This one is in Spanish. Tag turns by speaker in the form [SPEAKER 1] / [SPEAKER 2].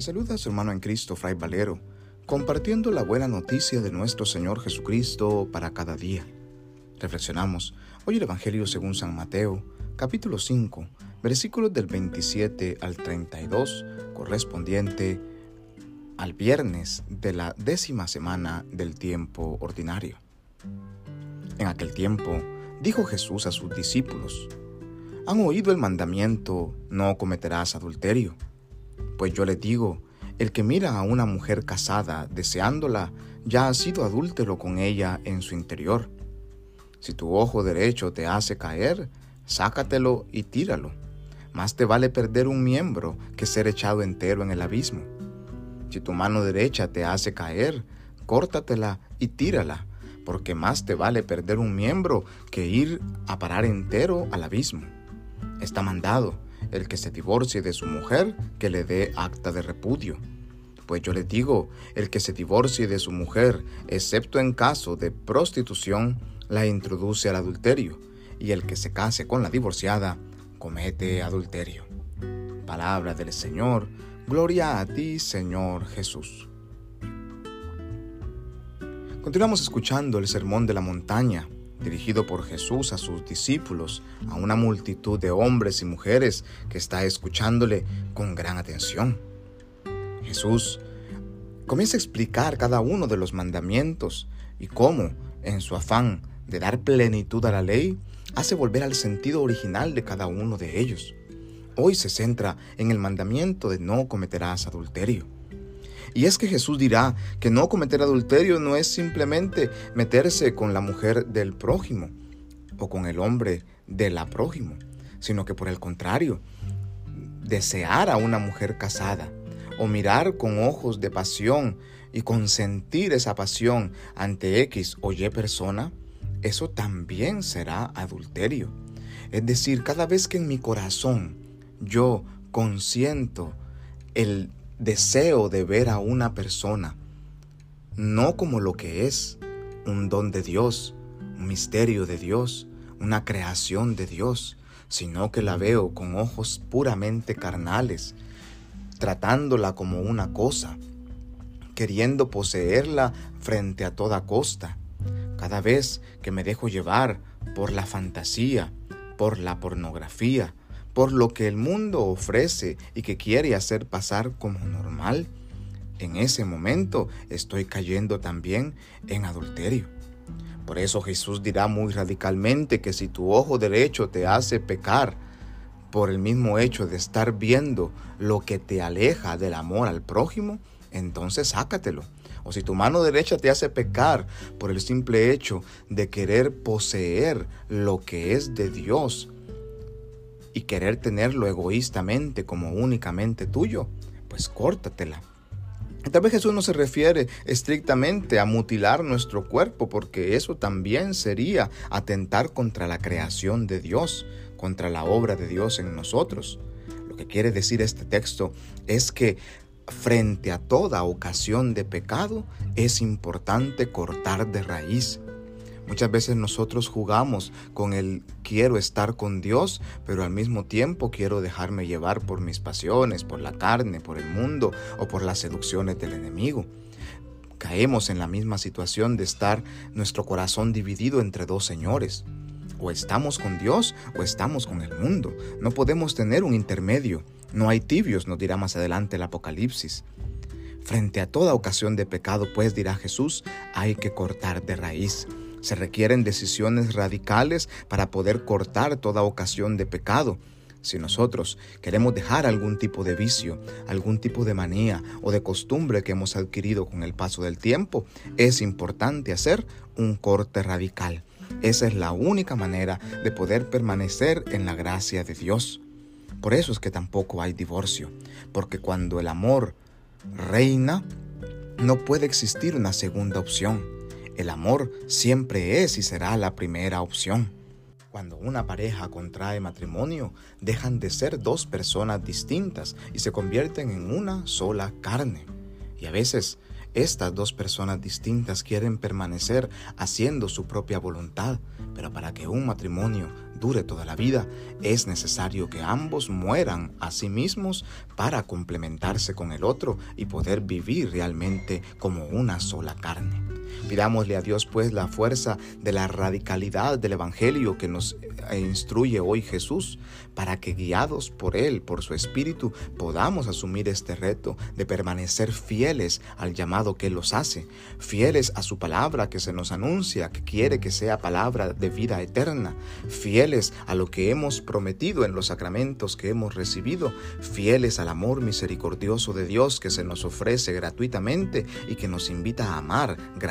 [SPEAKER 1] Saluda a su hermano en Cristo, Fray Valero, compartiendo la buena noticia de nuestro Señor Jesucristo para cada día. Reflexionamos hoy el Evangelio según San Mateo, capítulo 5, versículos del 27 al 32, correspondiente al viernes de la décima semana del tiempo ordinario. En aquel tiempo, dijo Jesús a sus discípulos, han oído el mandamiento, no cometerás adulterio. Pues yo les digo, el que mira a una mujer casada deseándola, ya ha sido adúltero con ella en su interior. Si tu ojo derecho te hace caer, sácatelo y tíralo. Más te vale perder un miembro que ser echado entero en el abismo. Si tu mano derecha te hace caer, córtatela y tírala, porque más te vale perder un miembro que ir a parar entero al abismo. Está mandado el que se divorcie de su mujer, que le dé acta de repudio. Pues yo le digo, el que se divorcie de su mujer, excepto en caso de prostitución, la introduce al adulterio, y el que se case con la divorciada, comete adulterio. Palabra del Señor, gloria a ti, Señor Jesús. Continuamos escuchando el Sermón de la Montaña, dirigido por Jesús a sus discípulos, a una multitud de hombres y mujeres que está escuchándole con gran atención. Jesús comienza a explicar cada uno de los mandamientos y cómo, en su afán de dar plenitud a la ley, hace volver al sentido original de cada uno de ellos. Hoy se centra en el mandamiento de no cometerás adulterio. Y es que Jesús dirá que no cometer adulterio no es simplemente meterse con la mujer del prójimo o con el hombre de la prójimo, sino que por el contrario, desear a una mujer casada o mirar con ojos de pasión y consentir esa pasión ante X o Y persona, eso también será adulterio. Es decir, cada vez que en mi corazón yo consiento el deseo de ver a una persona, no como lo que es, un don de Dios, un misterio de Dios, una creación de Dios, sino que la veo con ojos puramente carnales, tratándola como una cosa, queriendo poseerla frente a toda costa. Cada vez que me dejo llevar por la fantasía, por la pornografía, por lo que el mundo ofrece y que quiere hacer pasar como normal, en ese momento estoy cayendo también en adulterio. Por eso Jesús dirá muy radicalmente que si tu ojo derecho te hace pecar por el mismo hecho de estar viendo lo que te aleja del amor al prójimo, entonces sácatelo. O si tu mano derecha te hace pecar por el simple hecho de querer poseer lo que es de Dios, y querer tenerlo egoístamente como únicamente tuyo, pues córtatela. Tal vez Jesús no se refiere estrictamente a mutilar nuestro cuerpo, porque eso también sería atentar contra la creación de Dios, contra la obra de Dios en nosotros. Lo que quiere decir este texto es que frente a toda ocasión de pecado es importante cortar de raíz, Muchas veces nosotros jugamos con el quiero estar con Dios, pero al mismo tiempo quiero dejarme llevar por mis pasiones, por la carne, por el mundo o por las seducciones del enemigo. Caemos en la misma situación de estar nuestro corazón dividido entre dos señores. O estamos con Dios o estamos con el mundo. No podemos tener un intermedio. No hay tibios, nos dirá más adelante el Apocalipsis. Frente a toda ocasión de pecado, pues dirá Jesús, hay que cortar de raíz. Se requieren decisiones radicales para poder cortar toda ocasión de pecado. Si nosotros queremos dejar algún tipo de vicio, algún tipo de manía o de costumbre que hemos adquirido con el paso del tiempo, es importante hacer un corte radical. Esa es la única manera de poder permanecer en la gracia de Dios. Por eso es que tampoco hay divorcio, porque cuando el amor reina, no puede existir una segunda opción. El amor siempre es y será la primera opción. Cuando una pareja contrae matrimonio, dejan de ser dos personas distintas y se convierten en una sola carne. Y a veces Estas dos personas distintas quieren permanecer haciendo su propia voluntad, pero para que un matrimonio dure toda la vida, es necesario que ambos mueran a sí mismos para complementarse con el otro y poder vivir realmente como una sola carne. Pidámosle a Dios pues la fuerza de la radicalidad del Evangelio que nos instruye hoy Jesús, para que guiados por Él, por su Espíritu, podamos asumir este reto de permanecer fieles al llamado que Él los hace, fieles a su palabra que se nos anuncia, que quiere que sea palabra de vida eterna, fieles a lo que hemos prometido en los sacramentos que hemos recibido, fieles al amor misericordioso de Dios que se nos ofrece gratuitamente y que nos invita a amar